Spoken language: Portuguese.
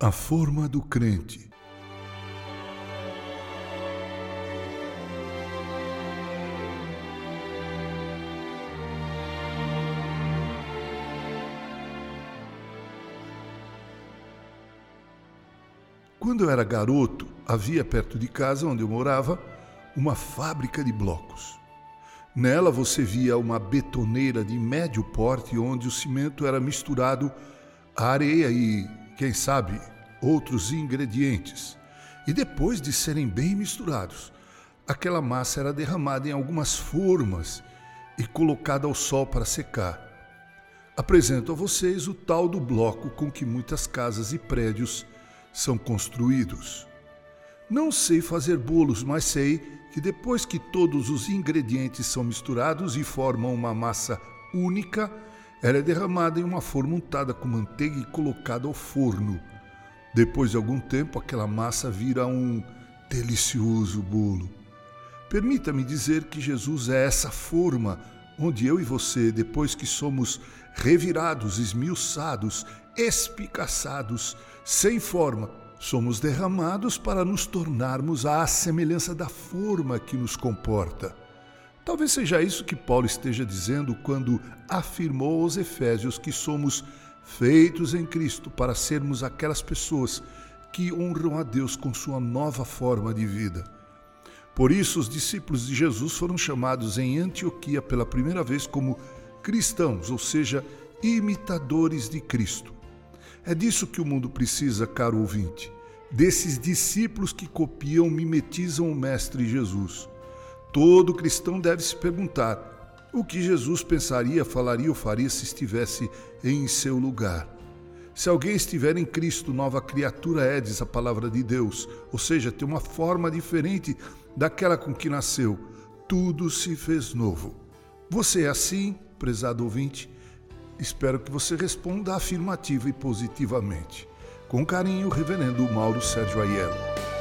A forma do crente. Quando eu era garoto, havia perto de casa onde eu morava uma fábrica de blocos. Nela você via uma betoneira de médio porte onde o cimento era misturado à areia e quem sabe, outros ingredientes. E depois de serem bem misturados, aquela massa era derramada em algumas formas e colocada ao sol para secar. Apresento a vocês o tal do bloco com que muitas casas e prédios são construídos. Não sei fazer bolos, mas sei que depois que todos os ingredientes são misturados e formam uma massa única, ela é derramada em uma forma untada com manteiga e colocada ao forno. Depois de algum tempo, aquela massa vira um delicioso bolo. Permita-me dizer que Jesus é essa forma onde eu e você, depois que somos revirados, esmiuçados, espicaçados, sem forma, somos derramados para nos tornarmos à semelhança da forma que nos comporta. Talvez seja isso que Paulo esteja dizendo quando afirmou aos Efésios que somos feitos em Cristo para sermos aquelas pessoas que honram a Deus com sua nova forma de vida. Por isso, os discípulos de Jesus foram chamados em Antioquia pela primeira vez como cristãos, ou seja, imitadores de Cristo. É disso que o mundo precisa, caro ouvinte, desses discípulos que copiam, mimetizam o Mestre Jesus. Todo cristão deve se perguntar o que Jesus pensaria, falaria ou faria se estivesse em seu lugar. Se alguém estiver em Cristo, nova criatura é, diz a palavra de Deus, ou seja, tem uma forma diferente daquela com que nasceu. Tudo se fez novo. Você é assim, prezado ouvinte? Espero que você responda afirmativa e positivamente. Com carinho, Reverendo Mauro Sérgio Aiello.